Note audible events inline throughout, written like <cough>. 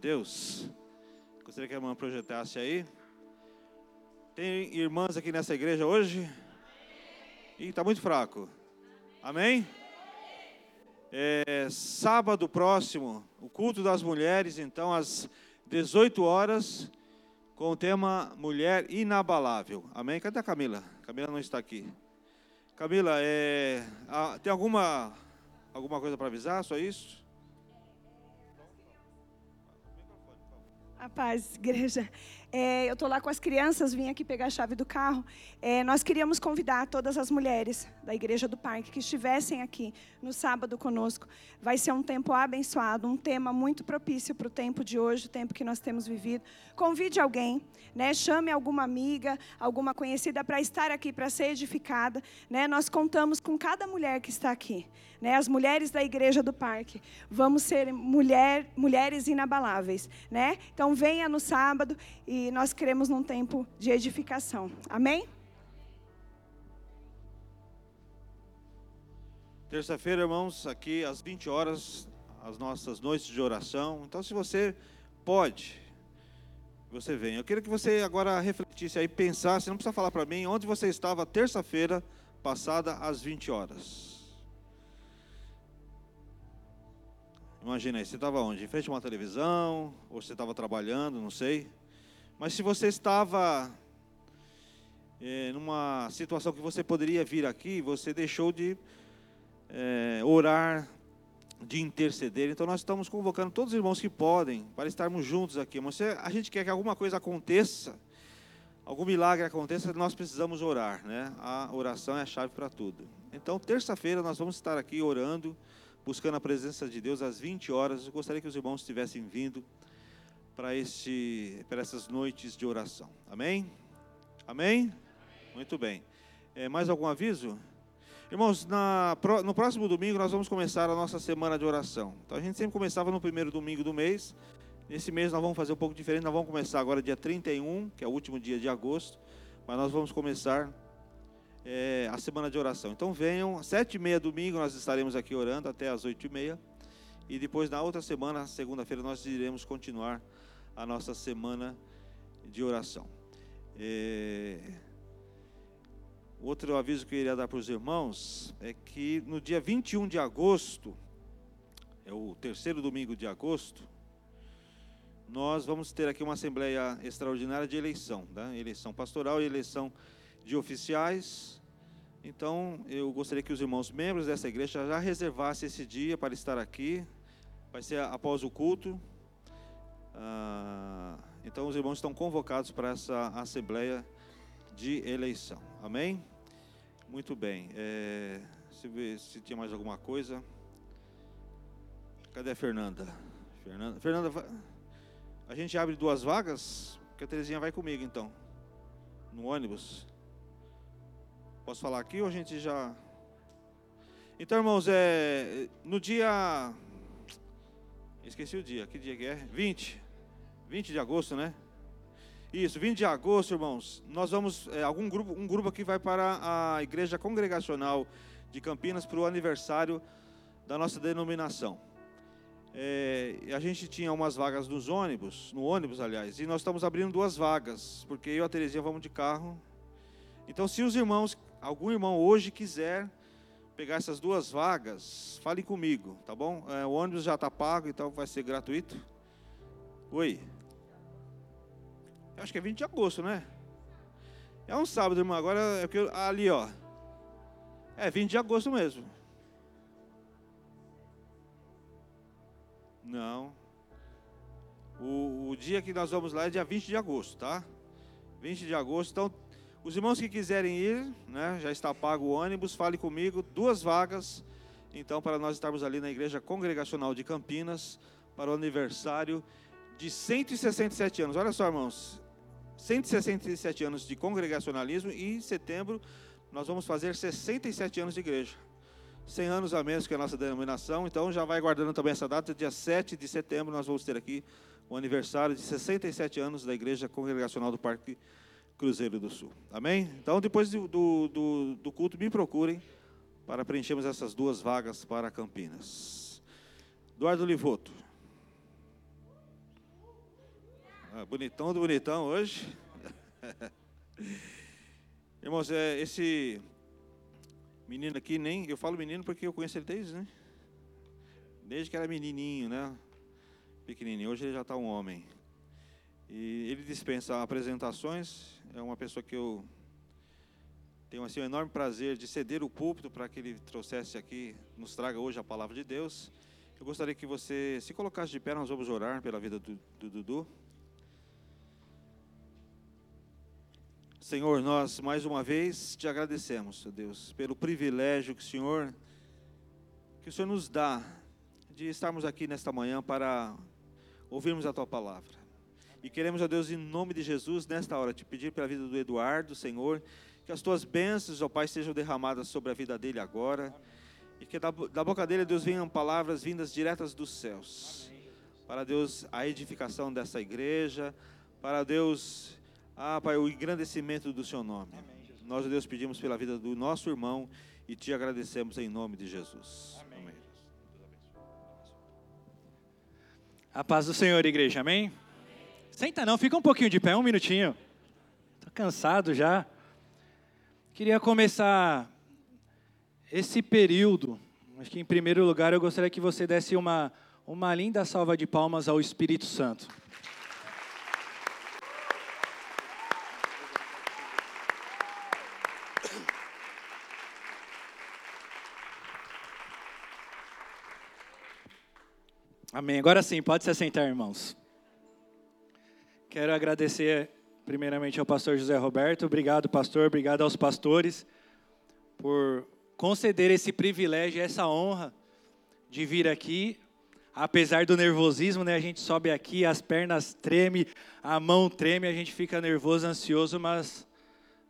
Deus. Gostaria que a irmã projetasse aí. Tem irmãs aqui nessa igreja hoje? Ih, está muito fraco. Amém? É, sábado próximo, o culto das mulheres, então, às 18 horas, com o tema Mulher Inabalável. Amém? Cadê a Camila? Camila não está aqui. Camila, é, tem alguma, alguma coisa para avisar? Só isso? A paz, igreja. É, eu estou lá com as crianças, vim aqui pegar a chave do carro. É, nós queríamos convidar todas as mulheres da Igreja do Parque que estivessem aqui no sábado conosco. Vai ser um tempo abençoado, um tema muito propício para o tempo de hoje, o tempo que nós temos vivido. Convide alguém, né? chame alguma amiga, alguma conhecida para estar aqui, para ser edificada. Né? Nós contamos com cada mulher que está aqui né, as mulheres da igreja do parque. Vamos ser mulher, mulheres inabaláveis. Né? Então venha no sábado e nós queremos num tempo de edificação. Amém? Terça-feira, irmãos, aqui às 20 horas, as nossas noites de oração. Então, se você pode, você vem. Eu queria que você agora refletisse aí, pensasse, não precisa falar para mim, onde você estava terça-feira passada às 20 horas. Imagina aí, você estava onde? Em frente a uma televisão, ou você estava trabalhando, não sei. Mas se você estava é, numa situação que você poderia vir aqui, você deixou de é, orar, de interceder. Então nós estamos convocando todos os irmãos que podem para estarmos juntos aqui. Mas a gente quer que alguma coisa aconteça, algum milagre aconteça, nós precisamos orar, né? A oração é a chave para tudo. Então terça-feira nós vamos estar aqui orando buscando a presença de Deus às 20 horas. Eu gostaria que os irmãos tivessem vindo para, este, para essas noites de oração. Amém? Amém? Muito bem. É, mais algum aviso? Irmãos, na, no próximo domingo nós vamos começar a nossa semana de oração. Então a gente sempre começava no primeiro domingo do mês. Nesse mês nós vamos fazer um pouco diferente. Nós vamos começar agora dia 31, que é o último dia de agosto. Mas nós vamos começar é, a semana de oração. Então venham, sete e meia domingo nós estaremos aqui orando até as oito e meia. E depois na outra semana, segunda-feira, nós iremos continuar a nossa semana de oração. É... Outro aviso que eu iria dar para os irmãos é que no dia 21 de agosto, é o terceiro domingo de agosto, nós vamos ter aqui uma assembleia extraordinária de eleição, tá? eleição pastoral e eleição de oficiais. Então, eu gostaria que os irmãos membros dessa igreja já reservassem esse dia para estar aqui. Vai ser após o culto. Ah, então, os irmãos estão convocados para essa assembleia de eleição. Amém? Muito bem. É, se, se tinha mais alguma coisa. Cadê a Fernanda? Fernanda, Fernanda, a gente abre duas vagas, que a Terezinha vai comigo então, no ônibus. Posso falar aqui ou a gente já. Então, irmãos, é, no dia. Esqueci o dia, que dia que é? 20. 20 de agosto, né? Isso, 20 de agosto, irmãos. Nós vamos. É, algum grupo, um grupo aqui vai para a Igreja Congregacional de Campinas para o aniversário da nossa denominação. É, a gente tinha umas vagas nos ônibus, no ônibus, aliás, e nós estamos abrindo duas vagas, porque eu e a Terezinha vamos de carro. Então, se os irmãos algum irmão hoje quiser pegar essas duas vagas, fale comigo, tá bom? É, o ônibus já está pago, então vai ser gratuito. Oi. Eu acho que é 20 de agosto, né? É um sábado, irmão. Agora é ali, ó. É 20 de agosto mesmo. Não. O, o dia que nós vamos lá é dia 20 de agosto, tá? 20 de agosto. Então, os irmãos que quiserem ir, né, já está pago o ônibus, fale comigo, duas vagas, então, para nós estarmos ali na Igreja Congregacional de Campinas, para o aniversário de 167 anos. Olha só, irmãos, 167 anos de congregacionalismo e em setembro nós vamos fazer 67 anos de igreja. 100 anos a menos que a nossa denominação, então já vai guardando também essa data, dia 7 de setembro nós vamos ter aqui o aniversário de 67 anos da Igreja Congregacional do Parque Cruzeiro do Sul. Amém? Então, depois do, do, do culto, me procurem para preenchermos essas duas vagas para Campinas. Eduardo Livoto. Ah, bonitão do bonitão hoje. <laughs> Irmãos, é, esse menino aqui, nem eu falo menino porque eu conheço ele desde, né? Desde que era menininho, né? Pequenininho. Hoje ele já está um homem. E ele dispensa apresentações. É uma pessoa que eu tenho assim, um enorme prazer de ceder o púlpito para que ele trouxesse aqui, nos traga hoje a palavra de Deus. Eu gostaria que você se colocasse de pé, nós vamos orar pela vida do, do Dudu. Senhor, nós mais uma vez te agradecemos, Deus, pelo privilégio que o Senhor que o Senhor nos dá de estarmos aqui nesta manhã para ouvirmos a tua palavra. E queremos, ó Deus, em nome de Jesus, nesta hora, te pedir pela vida do Eduardo, Senhor, que as tuas bênçãos, ó Pai, sejam derramadas sobre a vida dele agora. E que da, da boca dele, Deus, venham palavras vindas diretas dos céus. Para Deus, a edificação dessa igreja. Para Deus, ah, Pai, o engrandecimento do Seu nome. Amém, Nós, Deus, pedimos pela vida do nosso irmão e te agradecemos em nome de Jesus. Amém. Amém. A paz do Senhor, igreja, amém? Senta não, fica um pouquinho de pé, um minutinho. Estou cansado já. Queria começar esse período. Acho que em primeiro lugar eu gostaria que você desse uma, uma linda salva de palmas ao Espírito Santo. Amém. Agora sim, pode se assentar, irmãos. Quero agradecer primeiramente ao pastor José Roberto. Obrigado, pastor. Obrigado aos pastores por conceder esse privilégio, essa honra de vir aqui. Apesar do nervosismo, né, a gente sobe aqui, as pernas tremem, a mão treme, a gente fica nervoso, ansioso, mas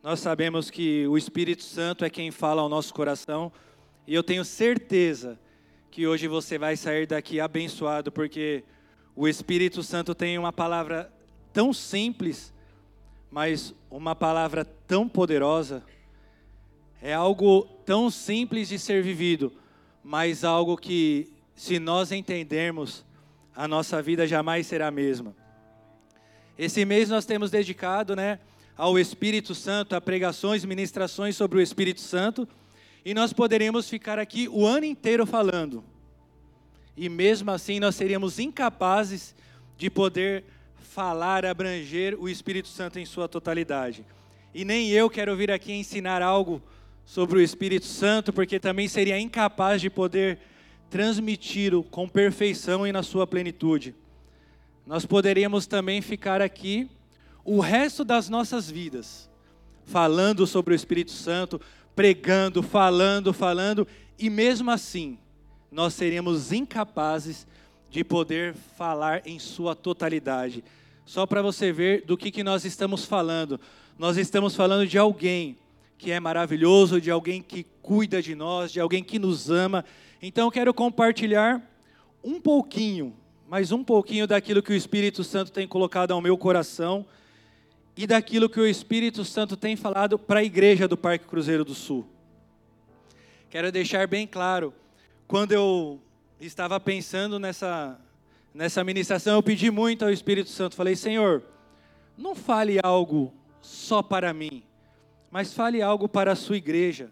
nós sabemos que o Espírito Santo é quem fala ao nosso coração. E eu tenho certeza que hoje você vai sair daqui abençoado, porque o Espírito Santo tem uma palavra tão simples, mas uma palavra tão poderosa. É algo tão simples de ser vivido, mas algo que, se nós entendermos, a nossa vida jamais será a mesma. Esse mês nós temos dedicado, né, ao Espírito Santo, a pregações, ministrações sobre o Espírito Santo. E nós poderíamos ficar aqui o ano inteiro falando. E mesmo assim nós seríamos incapazes de poder falar, abranger o Espírito Santo em sua totalidade. E nem eu quero vir aqui ensinar algo sobre o Espírito Santo, porque também seria incapaz de poder transmiti-lo com perfeição e na sua plenitude. Nós poderíamos também ficar aqui o resto das nossas vidas, falando sobre o Espírito Santo, pregando, falando, falando, e mesmo assim, nós seríamos incapazes de poder falar em sua totalidade. Só para você ver do que, que nós estamos falando. Nós estamos falando de alguém que é maravilhoso, de alguém que cuida de nós, de alguém que nos ama. Então eu quero compartilhar um pouquinho, mais um pouquinho daquilo que o Espírito Santo tem colocado ao meu coração e daquilo que o Espírito Santo tem falado para a igreja do Parque Cruzeiro do Sul. Quero deixar bem claro, quando eu estava pensando nessa, nessa ministração, eu pedi muito ao Espírito Santo, falei, Senhor, não fale algo só para mim, mas fale algo para a sua igreja.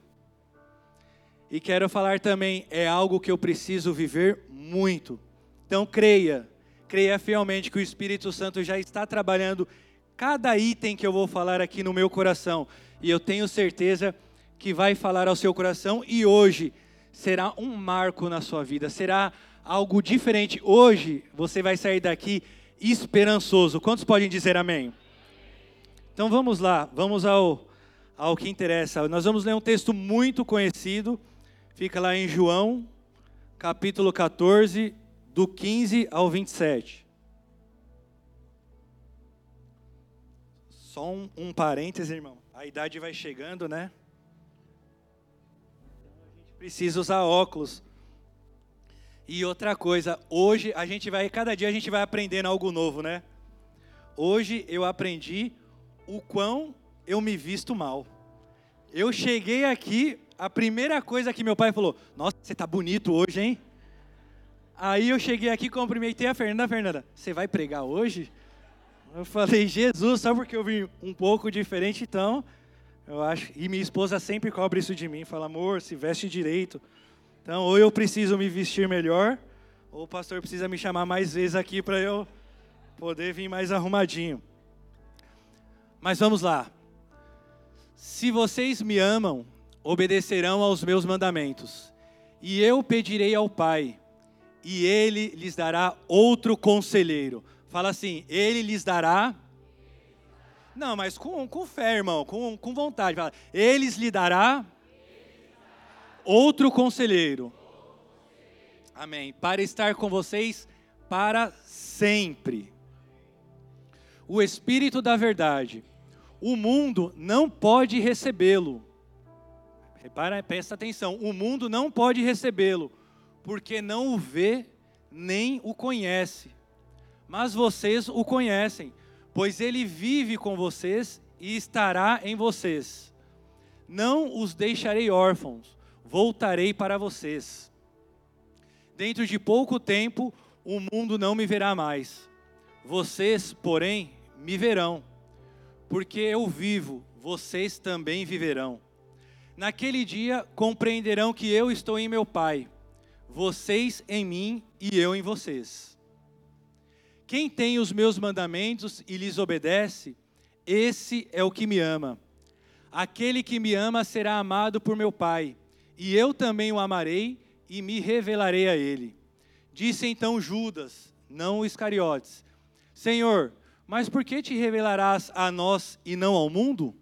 E quero falar também, é algo que eu preciso viver muito. Então creia, creia fielmente que o Espírito Santo já está trabalhando cada item que eu vou falar aqui no meu coração. E eu tenho certeza que vai falar ao seu coração e hoje será um marco na sua vida, será algo diferente. Hoje você vai sair daqui esperançoso. Quantos podem dizer amém? Então vamos lá, vamos ao, ao que interessa. Nós vamos ler um texto muito conhecido, fica lá em João, capítulo 14, do 15 ao 27. Só um, um parêntese, irmão. A idade vai chegando, né? Então a gente precisa usar óculos. E outra coisa, hoje a gente vai, cada dia a gente vai aprendendo algo novo, né? Hoje eu aprendi o quão eu me visto mal. Eu cheguei aqui, a primeira coisa que meu pai falou: Nossa, você tá bonito hoje, hein? Aí eu cheguei aqui, cumprimentei a Fernanda. Fernanda, você vai pregar hoje? Eu falei, Jesus, só porque eu vim um pouco diferente, então, eu acho. E minha esposa sempre cobra isso de mim, fala, amor, se veste direito. Então, ou eu preciso me vestir melhor, ou o pastor precisa me chamar mais vezes aqui para eu poder vir mais arrumadinho. Mas vamos lá. Se vocês me amam, obedecerão aos meus mandamentos. E eu pedirei ao Pai, e ele lhes dará outro conselheiro. Fala assim: ele lhes dará. Não, mas com, com fé, irmão, com, com vontade. Fala, eles lhe dará outro conselheiro. Amém. Para estar com vocês para sempre. O Espírito da Verdade. O mundo não pode recebê-lo. Repara, presta atenção. O mundo não pode recebê-lo, porque não o vê nem o conhece. Mas vocês o conhecem, pois ele vive com vocês e estará em vocês. Não os deixarei órfãos, voltarei para vocês. Dentro de pouco tempo, o mundo não me verá mais. Vocês, porém, me verão. Porque eu vivo, vocês também viverão. Naquele dia compreenderão que eu estou em meu Pai vocês em mim e eu em vocês. Quem tem os meus mandamentos e lhes obedece, esse é o que me ama. Aquele que me ama será amado por meu Pai, e eu também o amarei e me revelarei a ele. Disse então Judas, não Iscariotes: Senhor, mas por que te revelarás a nós e não ao mundo?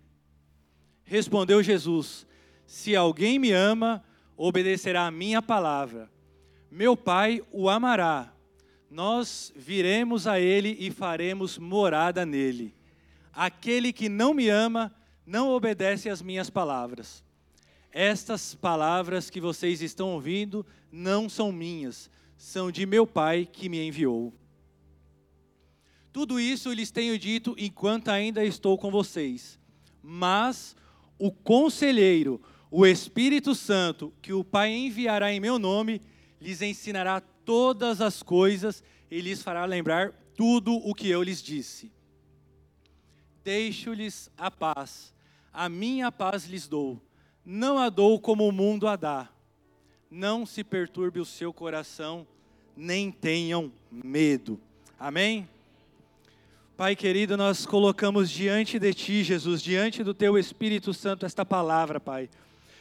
Respondeu Jesus: Se alguém me ama, obedecerá a minha palavra meu Pai o amará. Nós viremos a ele e faremos morada nele. Aquele que não me ama não obedece às minhas palavras. Estas palavras que vocês estão ouvindo não são minhas, são de meu Pai que me enviou. Tudo isso lhes tenho dito enquanto ainda estou com vocês. Mas o conselheiro, o Espírito Santo, que o Pai enviará em meu nome, lhes ensinará todas as coisas e lhes fará lembrar tudo o que eu lhes disse. Deixo-lhes a paz, a minha paz lhes dou, não a dou como o mundo a dá. Não se perturbe o seu coração, nem tenham medo. Amém? Pai querido, nós colocamos diante de Ti, Jesus, diante do Teu Espírito Santo, esta palavra, Pai.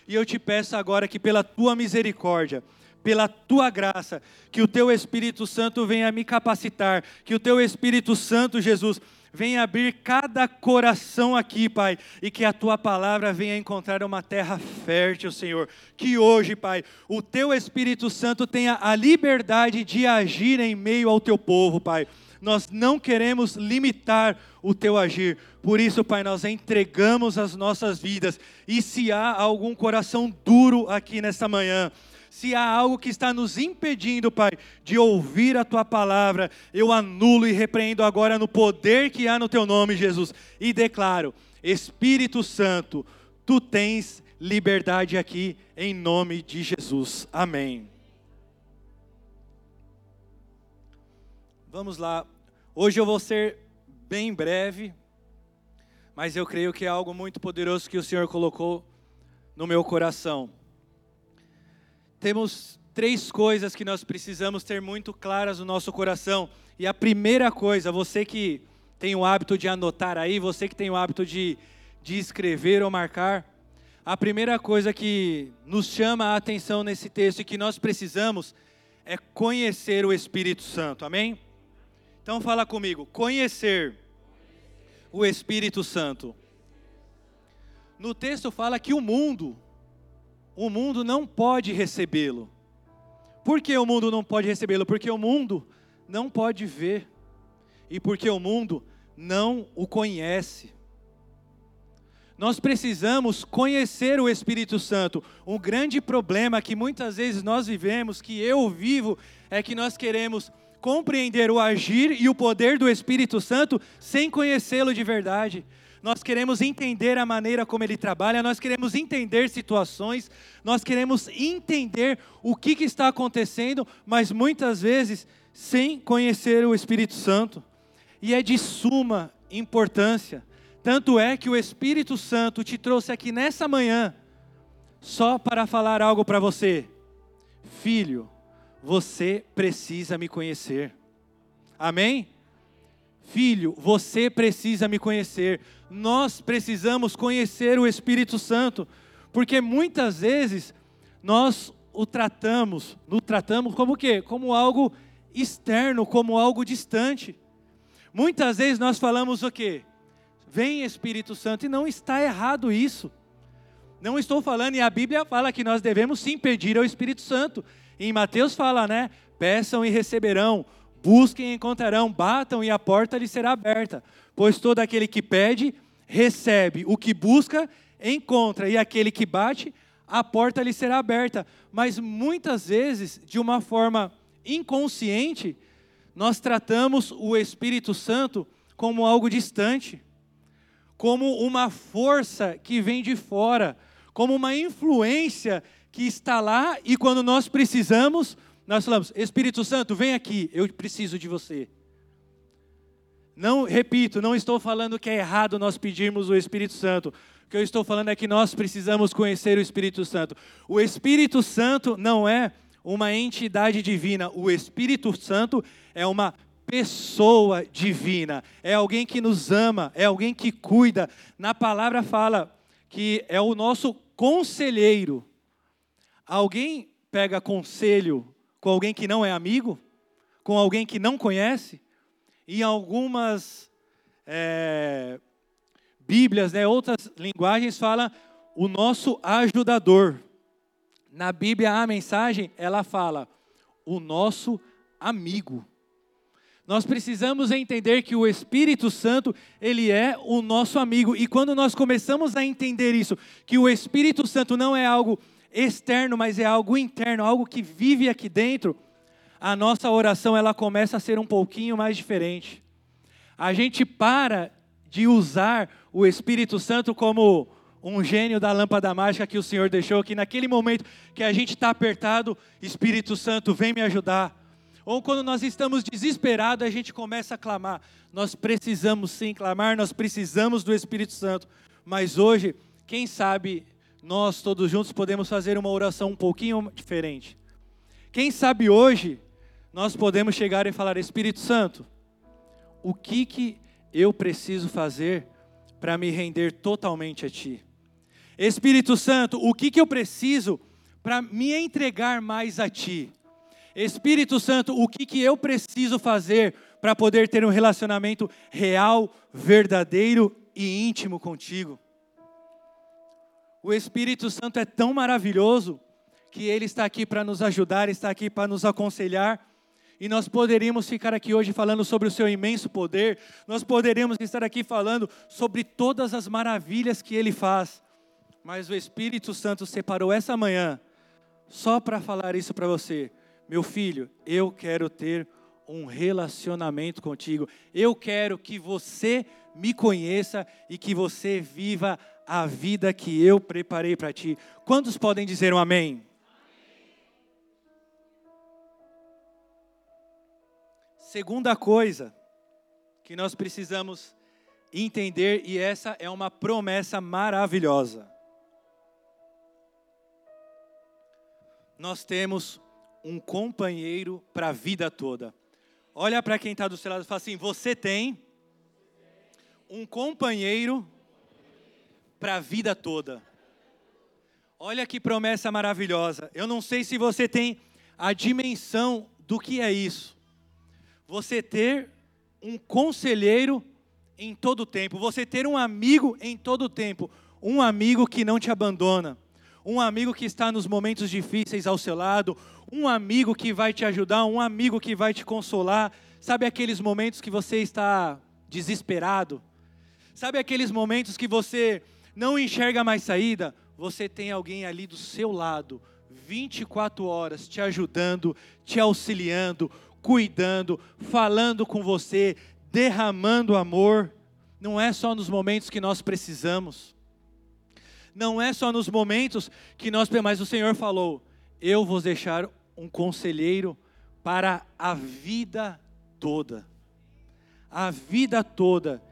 E eu te peço agora que, pela Tua misericórdia, pela tua graça, que o teu Espírito Santo venha me capacitar, que o teu Espírito Santo, Jesus, venha abrir cada coração aqui, Pai, e que a tua palavra venha encontrar uma terra fértil, Senhor. Que hoje, Pai, o teu Espírito Santo tenha a liberdade de agir em meio ao teu povo, Pai. Nós não queremos limitar o teu agir. Por isso, Pai, nós entregamos as nossas vidas. E se há algum coração duro aqui nesta manhã, se há algo que está nos impedindo, Pai, de ouvir a tua palavra, eu anulo e repreendo agora no poder que há no teu nome, Jesus, e declaro: Espírito Santo, tu tens liberdade aqui em nome de Jesus. Amém. Vamos lá. Hoje eu vou ser bem breve, mas eu creio que é algo muito poderoso que o Senhor colocou no meu coração temos três coisas que nós precisamos ter muito claras no nosso coração. E a primeira coisa, você que tem o hábito de anotar aí, você que tem o hábito de, de escrever ou marcar, a primeira coisa que nos chama a atenção nesse texto e que nós precisamos é conhecer o Espírito Santo, amém? Então fala comigo, conhecer o Espírito Santo. No texto fala que o mundo o mundo não pode recebê-lo. Por que o mundo não pode recebê-lo? Porque o mundo não pode ver. E porque o mundo não o conhece. Nós precisamos conhecer o Espírito Santo. Um grande problema que muitas vezes nós vivemos, que eu vivo, é que nós queremos compreender o agir e o poder do Espírito Santo sem conhecê-lo de verdade nós queremos entender a maneira como ele trabalha, nós queremos entender situações, nós queremos entender o que, que está acontecendo, mas muitas vezes sem conhecer o Espírito Santo. e é de suma importância. Tanto é que o Espírito Santo te trouxe aqui nessa manhã só para falar algo para você. Filho, você precisa me conhecer. Amém? Filho, você precisa me conhecer. Nós precisamos conhecer o Espírito Santo, porque muitas vezes nós o tratamos, no tratamos como o quê? Como algo externo, como algo distante. Muitas vezes nós falamos o quê? Vem Espírito Santo, e não está errado isso. Não estou falando, e a Bíblia fala que nós devemos sim pedir ao Espírito Santo. Em Mateus fala, né? Peçam e receberão, busquem e encontrarão, batam e a porta lhe será aberta. Pois todo aquele que pede, recebe, o que busca, encontra, e aquele que bate, a porta lhe será aberta. Mas muitas vezes, de uma forma inconsciente, nós tratamos o Espírito Santo como algo distante, como uma força que vem de fora, como uma influência que está lá e quando nós precisamos, nós falamos: Espírito Santo, vem aqui, eu preciso de você. Não, repito, não estou falando que é errado nós pedirmos o Espírito Santo. O que eu estou falando é que nós precisamos conhecer o Espírito Santo. O Espírito Santo não é uma entidade divina. O Espírito Santo é uma pessoa divina. É alguém que nos ama, é alguém que cuida. Na palavra fala que é o nosso conselheiro. Alguém pega conselho com alguém que não é amigo? Com alguém que não conhece? Em algumas é, Bíblias, né, outras linguagens, fala o nosso ajudador. Na Bíblia, a mensagem, ela fala o nosso amigo. Nós precisamos entender que o Espírito Santo, ele é o nosso amigo. E quando nós começamos a entender isso, que o Espírito Santo não é algo externo, mas é algo interno, algo que vive aqui dentro, a nossa oração ela começa a ser um pouquinho mais diferente. A gente para de usar o Espírito Santo como um gênio da lâmpada mágica que o Senhor deixou, que naquele momento que a gente está apertado, Espírito Santo, vem me ajudar ou quando nós estamos desesperados, a gente começa a clamar. Nós precisamos sim clamar, nós precisamos do Espírito Santo. Mas hoje, quem sabe, nós todos juntos podemos fazer uma oração um pouquinho diferente. Quem sabe hoje, nós podemos chegar e falar: Espírito Santo, o que, que eu preciso fazer para me render totalmente a Ti? Espírito Santo, o que, que eu preciso para me entregar mais a Ti? Espírito Santo, o que, que eu preciso fazer para poder ter um relacionamento real, verdadeiro e íntimo contigo? O Espírito Santo é tão maravilhoso que ele está aqui para nos ajudar, está aqui para nos aconselhar. E nós poderíamos ficar aqui hoje falando sobre o seu imenso poder, nós poderíamos estar aqui falando sobre todas as maravilhas que ele faz. Mas o Espírito Santo separou essa manhã só para falar isso para você. Meu filho, eu quero ter um relacionamento contigo. Eu quero que você me conheça e que você viva a vida que eu preparei para ti. Quantos podem dizer um amém? Segunda coisa que nós precisamos entender, e essa é uma promessa maravilhosa. Nós temos um companheiro para a vida toda. Olha para quem está do seu lado e fala assim: Você tem um companheiro para a vida toda. Olha que promessa maravilhosa. Eu não sei se você tem a dimensão do que é isso. Você ter um conselheiro em todo o tempo, você ter um amigo em todo o tempo, um amigo que não te abandona, um amigo que está nos momentos difíceis ao seu lado, um amigo que vai te ajudar, um amigo que vai te consolar. Sabe aqueles momentos que você está desesperado? Sabe aqueles momentos que você não enxerga mais saída? Você tem alguém ali do seu lado, 24 horas, te ajudando, te auxiliando, cuidando, falando com você, derramando amor. Não é só nos momentos que nós precisamos não é só nos momentos que nós, mas o Senhor falou: Eu vou deixar um conselheiro para a vida toda. a vida toda.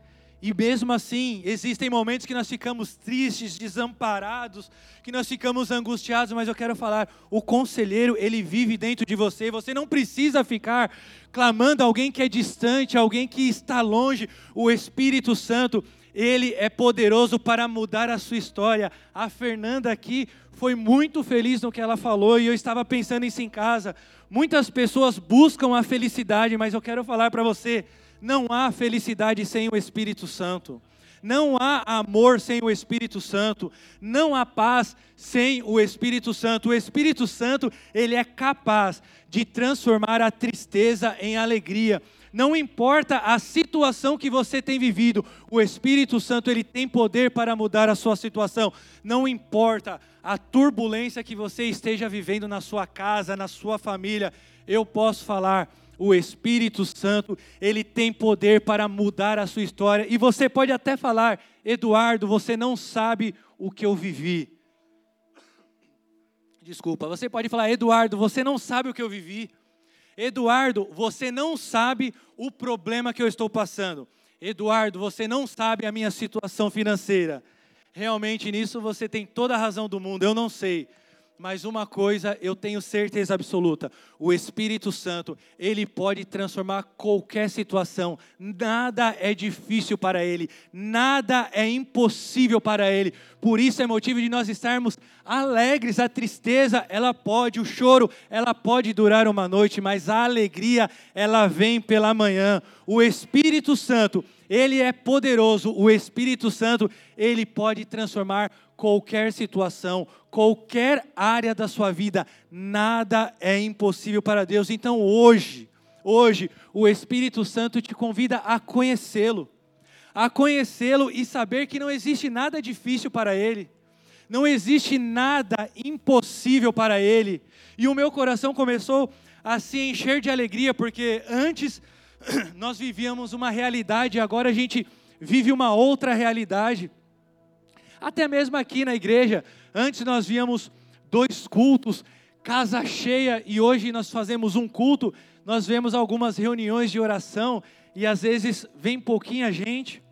E mesmo assim, existem momentos que nós ficamos tristes, desamparados, que nós ficamos angustiados, mas eu quero falar, o conselheiro, ele vive dentro de você. Você não precisa ficar clamando alguém que é distante, alguém que está longe. O Espírito Santo, ele é poderoso para mudar a sua história. A Fernanda aqui foi muito feliz no que ela falou e eu estava pensando isso em casa. Muitas pessoas buscam a felicidade, mas eu quero falar para você, não há felicidade sem o Espírito Santo. Não há amor sem o Espírito Santo, não há paz sem o Espírito Santo. O Espírito Santo, ele é capaz de transformar a tristeza em alegria. Não importa a situação que você tem vivido, o Espírito Santo ele tem poder para mudar a sua situação. Não importa a turbulência que você esteja vivendo na sua casa, na sua família, eu posso falar o Espírito Santo, ele tem poder para mudar a sua história. E você pode até falar, Eduardo, você não sabe o que eu vivi. Desculpa, você pode falar, Eduardo, você não sabe o que eu vivi. Eduardo, você não sabe o problema que eu estou passando. Eduardo, você não sabe a minha situação financeira. Realmente nisso você tem toda a razão do mundo, eu não sei. Mas uma coisa eu tenho certeza absoluta: o Espírito Santo, ele pode transformar qualquer situação. Nada é difícil para ele, nada é impossível para ele. Por isso é motivo de nós estarmos alegres. A tristeza, ela pode, o choro, ela pode durar uma noite, mas a alegria, ela vem pela manhã. O Espírito Santo, ele é poderoso. O Espírito Santo, ele pode transformar qualquer situação, qualquer área da sua vida, nada é impossível para Deus. Então hoje, hoje, o Espírito Santo te convida a conhecê-lo, a conhecê-lo e saber que não existe nada difícil para Ele, não existe nada impossível para Ele. E o meu coração começou a se encher de alegria, porque antes <clears throat> nós vivíamos uma realidade, agora a gente vive uma outra realidade. Até mesmo aqui na igreja, antes nós víamos dois cultos, casa cheia, e hoje nós fazemos um culto, nós vemos algumas reuniões de oração, e às vezes vem pouquinha gente.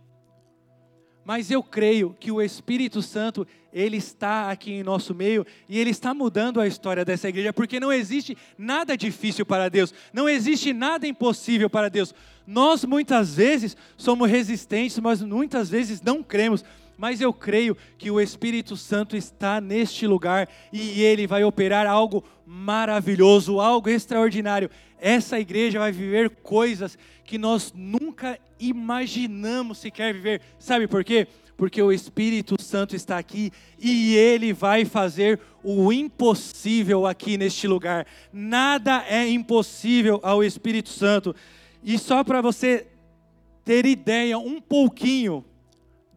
Mas eu creio que o Espírito Santo, ele está aqui em nosso meio e ele está mudando a história dessa igreja, porque não existe nada difícil para Deus, não existe nada impossível para Deus. Nós muitas vezes somos resistentes, mas muitas vezes não cremos mas eu creio que o Espírito Santo está neste lugar e ele vai operar algo maravilhoso, algo extraordinário. Essa igreja vai viver coisas que nós nunca imaginamos sequer viver. Sabe por quê? Porque o Espírito Santo está aqui e ele vai fazer o impossível aqui neste lugar. Nada é impossível ao Espírito Santo. E só para você ter ideia um pouquinho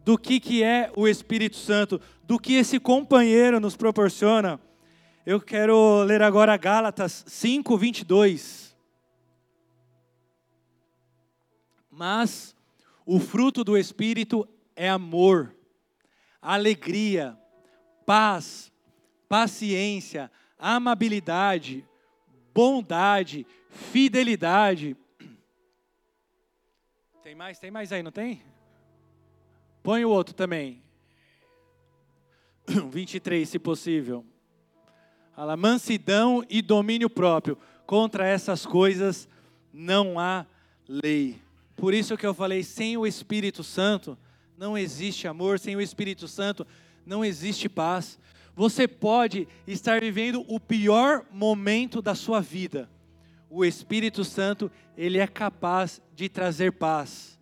do que, que é o Espírito Santo, do que esse companheiro nos proporciona. Eu quero ler agora Gálatas 5, 22. Mas o fruto do Espírito é amor, alegria, paz, paciência, amabilidade, bondade, fidelidade. Tem mais? Tem mais aí, não tem? Põe o outro também. <clears throat> 23, se possível. Fala, mansidão e domínio próprio. Contra essas coisas não há lei. Por isso que eu falei, sem o Espírito Santo não existe amor, sem o Espírito Santo não existe paz. Você pode estar vivendo o pior momento da sua vida. O Espírito Santo, ele é capaz de trazer paz.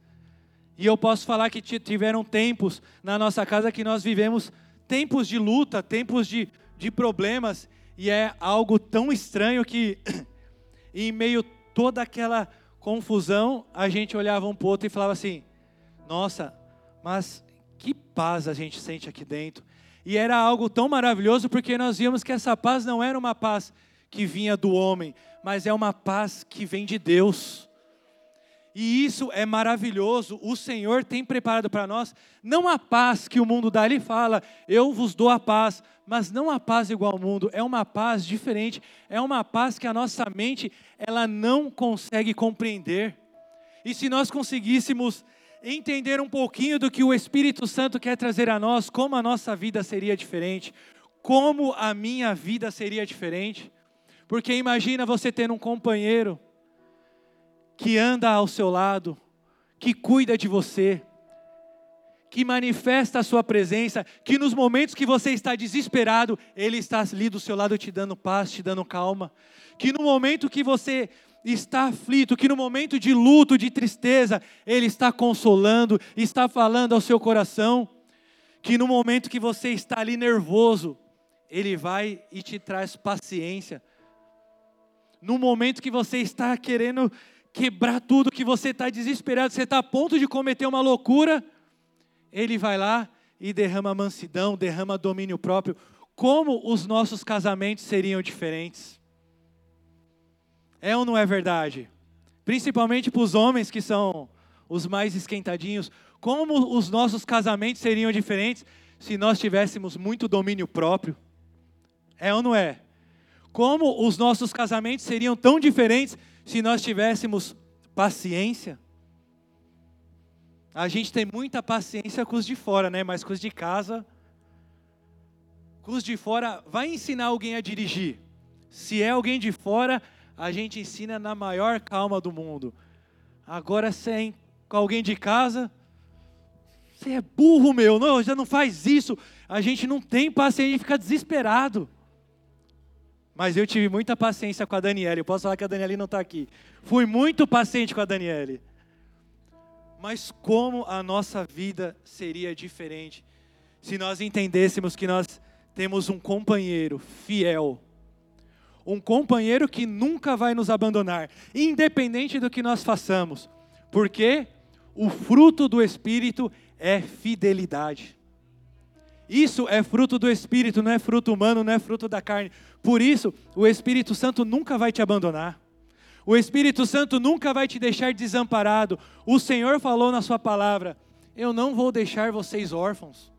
E eu posso falar que tiveram tempos na nossa casa que nós vivemos tempos de luta, tempos de, de problemas, e é algo tão estranho que, <clears throat> em meio toda aquela confusão, a gente olhava um para o outro e falava assim: Nossa, mas que paz a gente sente aqui dentro. E era algo tão maravilhoso porque nós vimos que essa paz não era uma paz que vinha do homem, mas é uma paz que vem de Deus. E isso é maravilhoso. O Senhor tem preparado para nós não a paz que o mundo dá. Ele fala: Eu vos dou a paz, mas não a paz igual ao mundo. É uma paz diferente. É uma paz que a nossa mente ela não consegue compreender. E se nós conseguíssemos entender um pouquinho do que o Espírito Santo quer trazer a nós, como a nossa vida seria diferente, como a minha vida seria diferente. Porque imagina você ter um companheiro que anda ao seu lado, que cuida de você, que manifesta a sua presença, que nos momentos que você está desesperado, ele está ali do seu lado te dando paz, te dando calma, que no momento que você está aflito, que no momento de luto, de tristeza, ele está consolando, está falando ao seu coração, que no momento que você está ali nervoso, ele vai e te traz paciência. No momento que você está querendo quebrar tudo, que você está desesperado, você está a ponto de cometer uma loucura, ele vai lá e derrama mansidão, derrama domínio próprio. Como os nossos casamentos seriam diferentes? É ou não é verdade? Principalmente para os homens que são os mais esquentadinhos. Como os nossos casamentos seriam diferentes se nós tivéssemos muito domínio próprio? É ou não é? Como os nossos casamentos seriam tão diferentes se nós tivéssemos paciência? A gente tem muita paciência com os de fora, né? Mas com os de casa, com os de fora, vai ensinar alguém a dirigir. Se é alguém de fora, a gente ensina na maior calma do mundo. Agora, se é com alguém de casa, você é burro, meu, não, já não faz isso. A gente não tem paciência, fica desesperado. Mas eu tive muita paciência com a Daniela. Eu posso falar que a Daniela não está aqui. Fui muito paciente com a Daniela. Mas como a nossa vida seria diferente se nós entendêssemos que nós temos um companheiro fiel, um companheiro que nunca vai nos abandonar, independente do que nós façamos, porque o fruto do Espírito é fidelidade. Isso é fruto do Espírito, não é fruto humano, não é fruto da carne. Por isso, o Espírito Santo nunca vai te abandonar. O Espírito Santo nunca vai te deixar desamparado. O Senhor falou na Sua palavra: Eu não vou deixar vocês órfãos.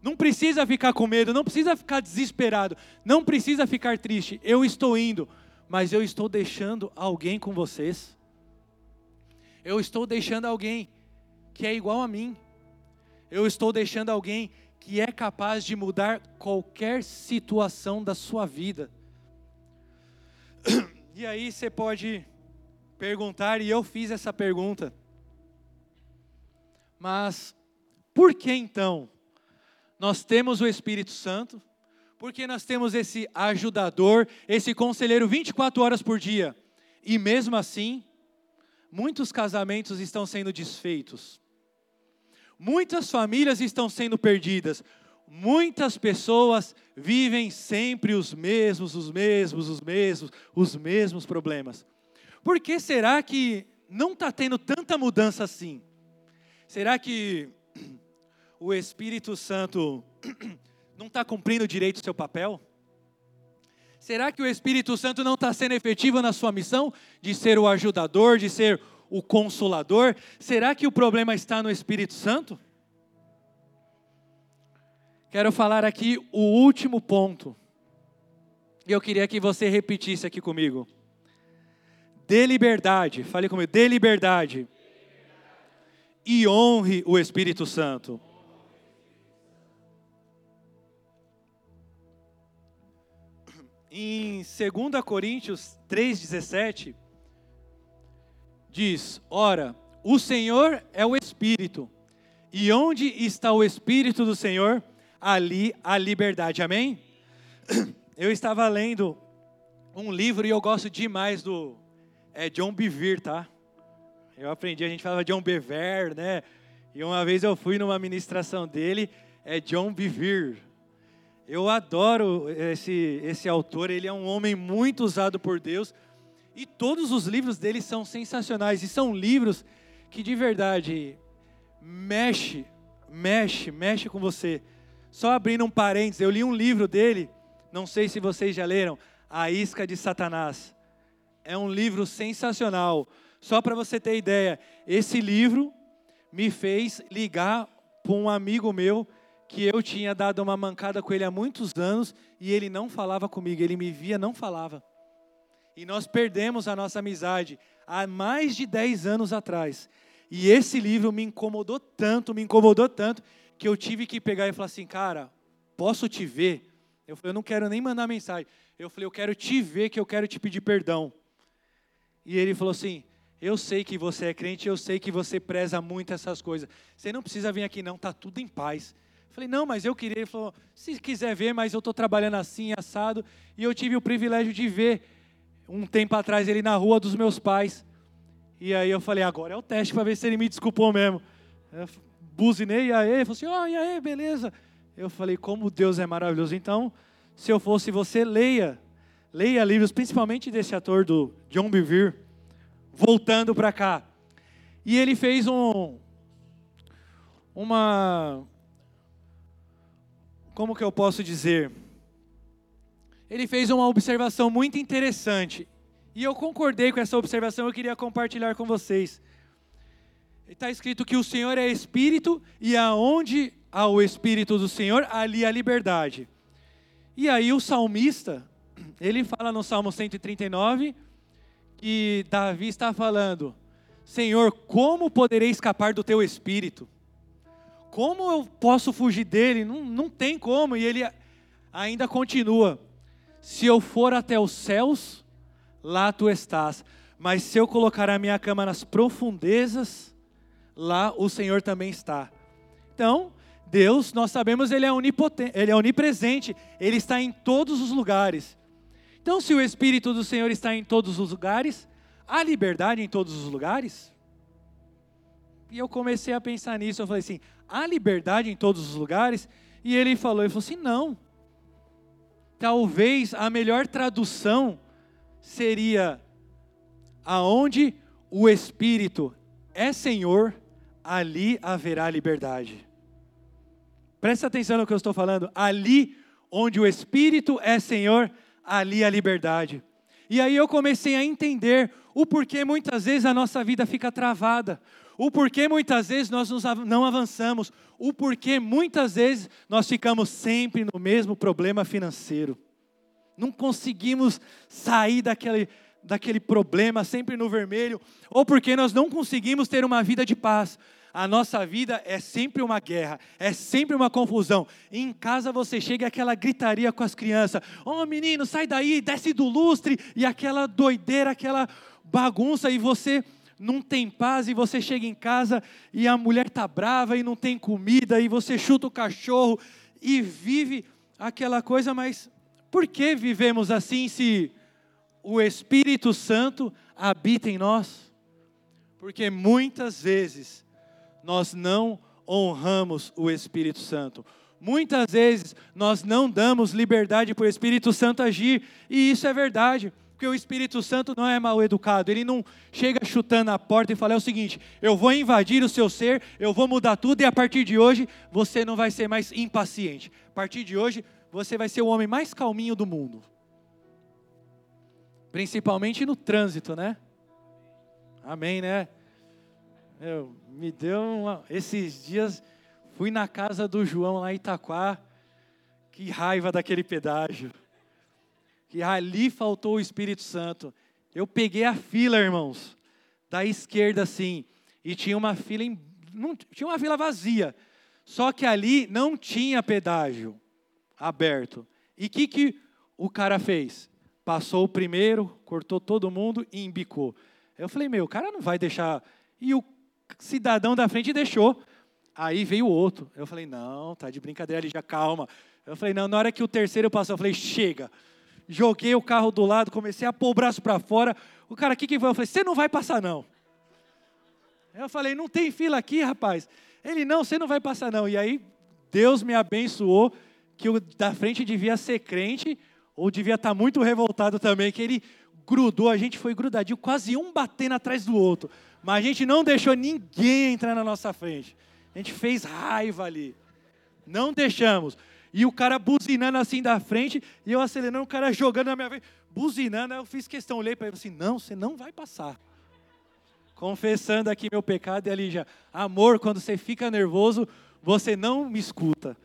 Não precisa ficar com medo, não precisa ficar desesperado, não precisa ficar triste. Eu estou indo, mas eu estou deixando alguém com vocês. Eu estou deixando alguém que é igual a mim. Eu estou deixando alguém que é capaz de mudar qualquer situação da sua vida. <clears throat> E aí você pode perguntar, e eu fiz essa pergunta. Mas por que então nós temos o Espírito Santo? Porque nós temos esse ajudador, esse conselheiro 24 horas por dia. E mesmo assim, muitos casamentos estão sendo desfeitos. Muitas famílias estão sendo perdidas muitas pessoas vivem sempre os mesmos, os mesmos, os mesmos, os mesmos problemas. Por que será que não está tendo tanta mudança assim? Será que o Espírito Santo não está cumprindo direito o seu papel? Será que o Espírito Santo não está sendo efetivo na sua missão de ser o ajudador, de ser o consolador? Será que o problema está no Espírito Santo? Quero falar aqui o último ponto. E eu queria que você repetisse aqui comigo. Dê liberdade, fale comigo, dê liberdade. E honre o Espírito Santo. Em 2 Coríntios 3,17, diz: Ora, o Senhor é o Espírito, e onde está o Espírito do Senhor, ali a liberdade. Amém? <clears throat> Eu estava lendo um livro e eu gosto demais do é, John Bevere, tá? Eu aprendi, a gente falava John Bevere, né? E uma vez eu fui numa ministração dele, é John Bevere. Eu adoro esse, esse autor, ele é um homem muito usado por Deus. E todos os livros dele são sensacionais. E são livros que de verdade mexe, mexe, mexe com você. Só abrindo um parênteses, eu li um livro dele, não sei se vocês já leram, A Isca de Satanás. É um livro sensacional. Só para você ter ideia, esse livro me fez ligar para um amigo meu que eu tinha dado uma mancada com ele há muitos anos e ele não falava comigo, ele me via, não falava. E nós perdemos a nossa amizade. há mais de 10 anos atrás. E esse livro me incomodou tanto, me incomodou tanto, que eu tive que pegar e falar assim, cara, posso te ver? Eu falei, eu não quero nem mandar mensagem. Eu falei, eu quero te ver, que eu quero te pedir perdão. E ele falou assim, eu sei que você é crente, eu sei que você preza muito essas coisas. Você não precisa vir aqui não, tá tudo em paz. Falei, não, mas eu queria. Ele falou, se quiser ver, mas eu estou trabalhando assim, assado. E eu tive o privilégio de ver um tempo atrás ele na rua dos meus pais. E aí eu falei, agora é o teste para ver se ele me desculpou mesmo. Eu buzinei, e aí, falou assim, ó, oh, e aí, beleza. Eu falei, como Deus é maravilhoso. Então, se eu fosse você, leia. Leia livros, principalmente desse ator do John Bevere, voltando para cá. E ele fez um uma como que eu posso dizer? Ele fez uma observação muito interessante. E eu concordei com essa observação, eu queria compartilhar com vocês. Está escrito que o Senhor é Espírito e aonde há o Espírito do Senhor, ali há liberdade. E aí o salmista, ele fala no Salmo 139 que Davi está falando: Senhor, como poderei escapar do teu Espírito? Como eu posso fugir dele? Não, não tem como. E ele ainda continua: Se eu for até os céus, lá tu estás. Mas se eu colocar a minha cama nas profundezas, lá o Senhor também está. Então, Deus, nós sabemos, ele é onipotente, ele é onipresente, ele está em todos os lugares. Então, se o Espírito do Senhor está em todos os lugares, há liberdade em todos os lugares? E eu comecei a pensar nisso, eu falei assim, há liberdade em todos os lugares? E ele falou, ele falou assim, não. Talvez a melhor tradução seria aonde o Espírito é Senhor, ali haverá liberdade. Presta atenção no que eu estou falando. Ali onde o Espírito é Senhor, ali a liberdade. E aí eu comecei a entender o porquê muitas vezes a nossa vida fica travada, o porquê muitas vezes nós não avançamos, o porquê muitas vezes nós ficamos sempre no mesmo problema financeiro não conseguimos sair daquele, daquele problema sempre no vermelho, ou porque nós não conseguimos ter uma vida de paz. A nossa vida é sempre uma guerra, é sempre uma confusão. E em casa você chega aquela gritaria com as crianças: Ô oh, menino, sai daí, desce do lustre, e aquela doideira, aquela bagunça, e você não tem paz, e você chega em casa e a mulher está brava e não tem comida, e você chuta o cachorro e vive aquela coisa, mas por que vivemos assim se o Espírito Santo habita em nós? Porque muitas vezes nós não honramos o Espírito Santo. Muitas vezes nós não damos liberdade para o Espírito Santo agir, e isso é verdade, porque o Espírito Santo não é mal educado, ele não chega chutando a porta e fala: é o seguinte, eu vou invadir o seu ser, eu vou mudar tudo, e a partir de hoje você não vai ser mais impaciente. A partir de hoje você vai ser o homem mais calminho do mundo. Principalmente no trânsito, né? Amém, né? Eu, me deu uma, esses dias fui na casa do João lá em Itaquá. Que raiva daquele pedágio. Que ali faltou o Espírito Santo. Eu peguei a fila, irmãos, da esquerda assim, e tinha uma fila em, não, tinha uma fila vazia. Só que ali não tinha pedágio aberto. E o que, que o cara fez? Passou o primeiro, cortou todo mundo e embicou. Eu falei, meu, o cara não vai deixar. E o cidadão da frente deixou. Aí veio o outro. Eu falei, não, tá de brincadeira ali, já calma. Eu falei, não, na hora que o terceiro passou, eu falei, chega. Joguei o carro do lado, comecei a pôr o braço para fora. O cara, o que, que foi? Eu falei, você não vai passar, não. Eu falei, não tem fila aqui, rapaz. Ele, não, você não vai passar, não. E aí, Deus me abençoou que o da frente devia ser crente, ou devia estar muito revoltado também, que ele grudou, a gente foi grudadinho, quase um batendo atrás do outro. Mas a gente não deixou ninguém entrar na nossa frente. A gente fez raiva ali. Não deixamos. E o cara buzinando assim da frente, e eu acelerando, o cara jogando na minha frente, buzinando. Aí eu fiz questão, olhei para ele assim: não, você não vai passar. Confessando aqui meu pecado, e ali já, amor, quando você fica nervoso, você não me escuta.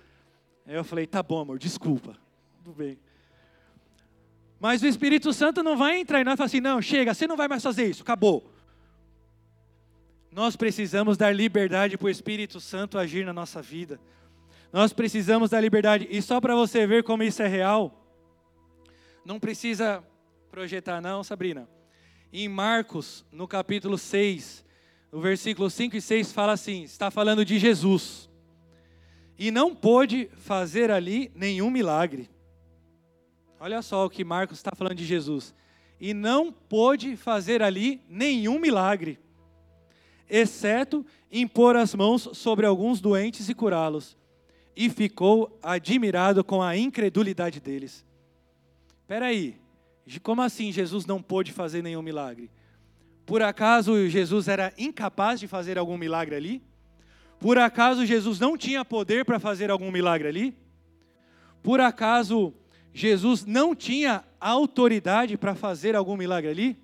Aí eu falei, tá bom, amor, desculpa. Tudo bem. Mas o Espírito Santo não vai entrar e nós falar assim, não, chega, você não vai mais fazer isso, acabou. Nós precisamos dar liberdade para o Espírito Santo agir na nossa vida. Nós precisamos da liberdade. E só para você ver como isso é real, não precisa projetar, não, Sabrina. Em Marcos, no capítulo 6, o versículo 5 e 6 fala assim: está falando de Jesus. E não pôde fazer ali nenhum milagre. Olha só o que Marcos está falando de Jesus. E não pôde fazer ali nenhum milagre, exceto impor as mãos sobre alguns doentes e curá-los. E ficou admirado com a incredulidade deles. Espera aí, como assim Jesus não pôde fazer nenhum milagre? Por acaso Jesus era incapaz de fazer algum milagre ali? Por acaso Jesus não tinha poder para fazer algum milagre ali? Por acaso Jesus não tinha autoridade para fazer algum milagre ali?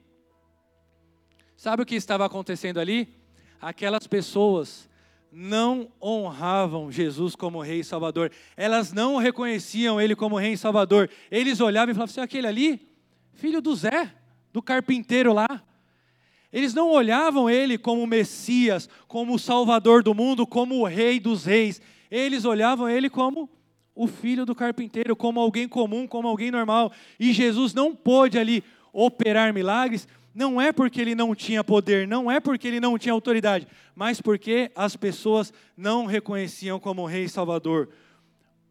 Sabe o que estava acontecendo ali? Aquelas pessoas não honravam Jesus como Rei e Salvador. Elas não reconheciam Ele como Rei e Salvador. Eles olhavam e falavam assim: aquele ali, filho do Zé, do carpinteiro lá. Eles não olhavam ele como Messias, como Salvador do mundo, como o Rei dos Reis. Eles olhavam ele como o filho do carpinteiro, como alguém comum, como alguém normal. E Jesus não pôde ali operar milagres, não é porque ele não tinha poder, não é porque ele não tinha autoridade, mas porque as pessoas não reconheciam como Rei Salvador.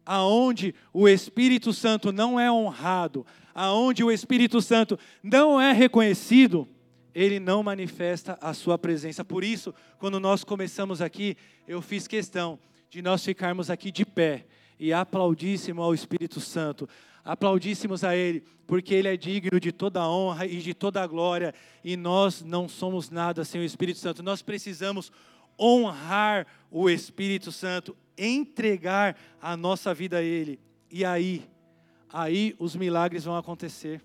Aonde o Espírito Santo não é honrado, aonde o Espírito Santo não é reconhecido, ele não manifesta a sua presença. Por isso, quando nós começamos aqui, eu fiz questão de nós ficarmos aqui de pé e aplaudíssemos ao Espírito Santo, aplaudíssemos a Ele, porque Ele é digno de toda a honra e de toda a glória, e nós não somos nada sem o Espírito Santo. Nós precisamos honrar o Espírito Santo, entregar a nossa vida a Ele, e aí, aí os milagres vão acontecer.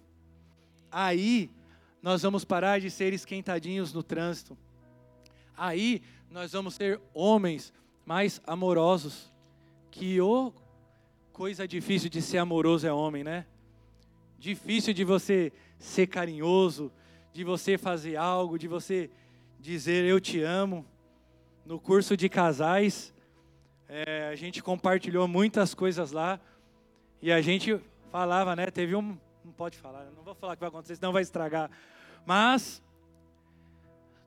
Aí nós vamos parar de ser esquentadinhos no trânsito. Aí nós vamos ser homens mais amorosos. Que o coisa difícil de ser amoroso é homem, né? Difícil de você ser carinhoso, de você fazer algo, de você dizer eu te amo. No curso de casais, é, a gente compartilhou muitas coisas lá e a gente falava, né? Teve um, não pode falar, não vou falar o que vai acontecer, senão vai estragar. Mas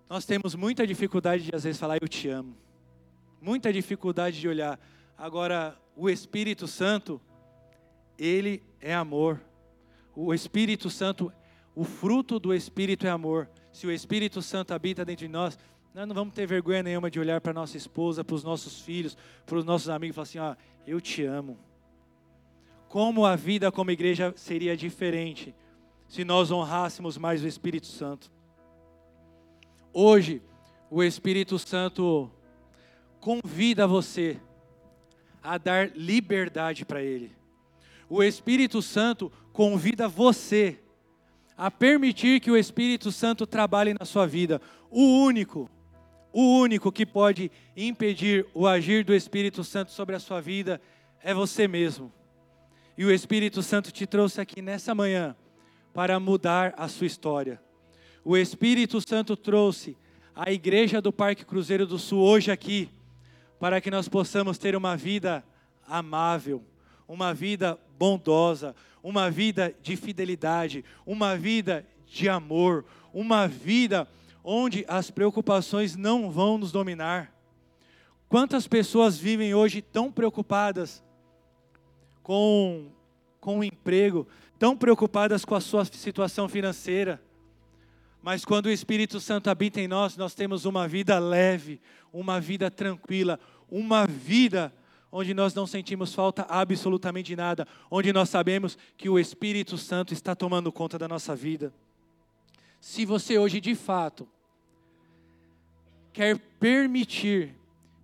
nós temos muita dificuldade de às vezes falar eu te amo. Muita dificuldade de olhar. Agora, o Espírito Santo, ele é amor. O Espírito Santo, o fruto do Espírito é amor. Se o Espírito Santo habita dentro de nós, nós não vamos ter vergonha nenhuma de olhar para nossa esposa, para os nossos filhos, para os nossos amigos e falar assim: ó, eu te amo. Como a vida como igreja seria diferente se nós honrássemos mais o Espírito Santo. Hoje, o Espírito Santo convida você a dar liberdade para Ele. O Espírito Santo convida você a permitir que o Espírito Santo trabalhe na sua vida. O único, o único que pode impedir o agir do Espírito Santo sobre a sua vida é você mesmo. E o Espírito Santo te trouxe aqui nessa manhã para mudar a sua história. O Espírito Santo trouxe a igreja do Parque Cruzeiro do Sul hoje aqui, para que nós possamos ter uma vida amável, uma vida bondosa, uma vida de fidelidade, uma vida de amor, uma vida onde as preocupações não vão nos dominar. Quantas pessoas vivem hoje tão preocupadas com, com o emprego, tão preocupadas com a sua situação financeira. Mas quando o Espírito Santo habita em nós, nós temos uma vida leve, uma vida tranquila, uma vida onde nós não sentimos falta absolutamente de nada, onde nós sabemos que o Espírito Santo está tomando conta da nossa vida. Se você hoje de fato quer permitir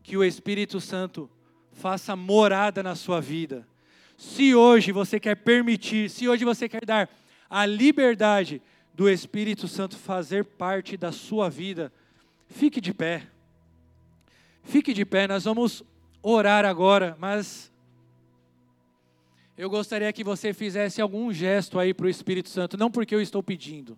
que o Espírito Santo faça morada na sua vida, se hoje você quer permitir, se hoje você quer dar a liberdade do Espírito Santo fazer parte da sua vida, fique de pé. Fique de pé, nós vamos orar agora, mas eu gostaria que você fizesse algum gesto aí para o Espírito Santo, não porque eu estou pedindo,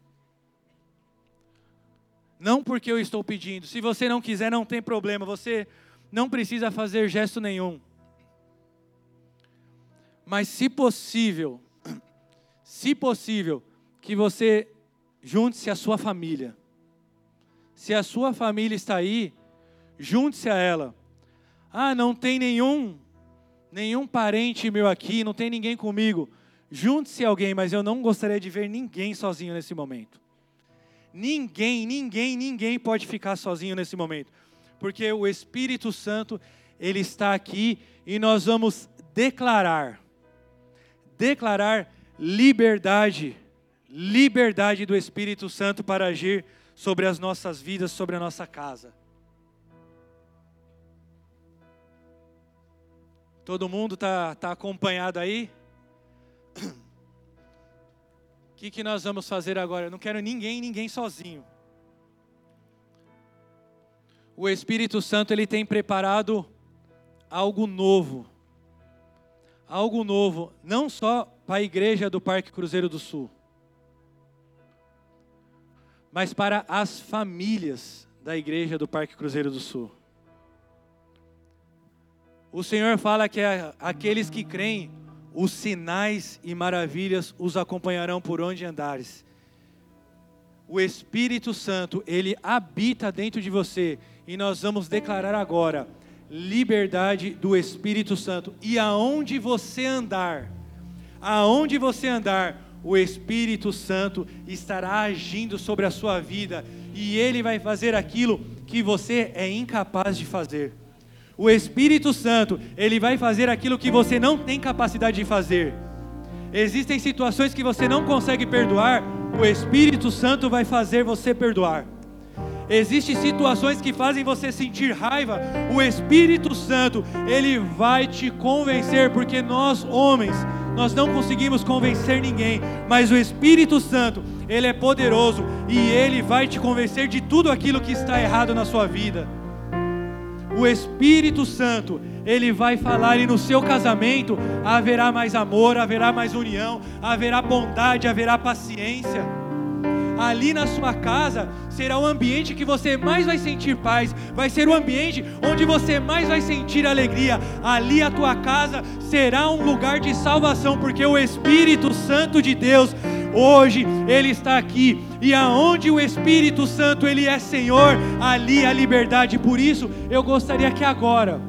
Não porque eu estou pedindo. Se você não quiser, não tem problema. Você não precisa fazer gesto nenhum. Mas se possível, <clears throat> se possível, que você junte-se à sua família. Se a sua família está aí, junte-se a ela. Ah, não tem nenhum nenhum parente meu aqui, não tem ninguém comigo. Junte-se a alguém, mas eu não gostaria de ver ninguém sozinho nesse momento. Ninguém, ninguém, ninguém pode ficar sozinho nesse momento. Porque o Espírito Santo, ele está aqui e nós vamos declarar declarar liberdade, liberdade do Espírito Santo para agir sobre as nossas vidas, sobre a nossa casa. Todo mundo está tá acompanhado aí? O que, que nós vamos fazer agora? Eu não quero ninguém, ninguém sozinho. O Espírito Santo ele tem preparado algo novo. Algo novo, não só para a igreja do Parque Cruzeiro do Sul, mas para as famílias da igreja do Parque Cruzeiro do Sul. O Senhor fala que aqueles que creem, os sinais e maravilhas os acompanharão por onde andares. O Espírito Santo, ele habita dentro de você e nós vamos declarar agora liberdade do Espírito Santo. E aonde você andar, aonde você andar, o Espírito Santo estará agindo sobre a sua vida e ele vai fazer aquilo que você é incapaz de fazer. O Espírito Santo, ele vai fazer aquilo que você não tem capacidade de fazer. Existem situações que você não consegue perdoar, o Espírito Santo vai fazer você perdoar. Existem situações que fazem você sentir raiva, o Espírito Santo, ele vai te convencer, porque nós homens, nós não conseguimos convencer ninguém, mas o Espírito Santo, ele é poderoso e ele vai te convencer de tudo aquilo que está errado na sua vida. O Espírito Santo, ele vai falar e no seu casamento haverá mais amor, haverá mais união, haverá bondade, haverá paciência. Ali na sua casa será o ambiente que você mais vai sentir paz, vai ser o ambiente onde você mais vai sentir alegria. Ali a tua casa será um lugar de salvação, porque o Espírito Santo de Deus Hoje Ele está aqui e aonde o Espírito Santo Ele é Senhor, ali a liberdade. Por isso, eu gostaria que agora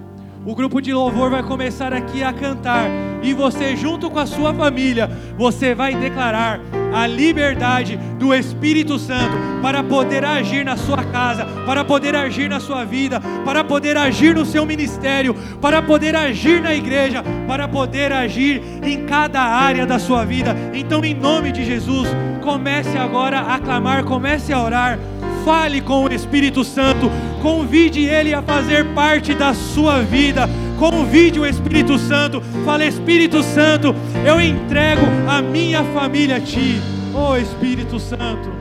o grupo de louvor vai começar aqui a cantar e você junto com a sua família, você vai declarar a liberdade do Espírito Santo para poder agir na sua casa, para poder agir na sua vida, para poder agir no seu ministério, para poder agir na igreja, para poder agir em cada área da sua vida. Então, em nome de Jesus, comece agora a clamar, comece a orar. Fale com o Espírito Santo, convide ele a fazer parte da sua vida convide o Espírito Santo, fale Espírito Santo, eu entrego a minha família a Ti, oh Espírito Santo.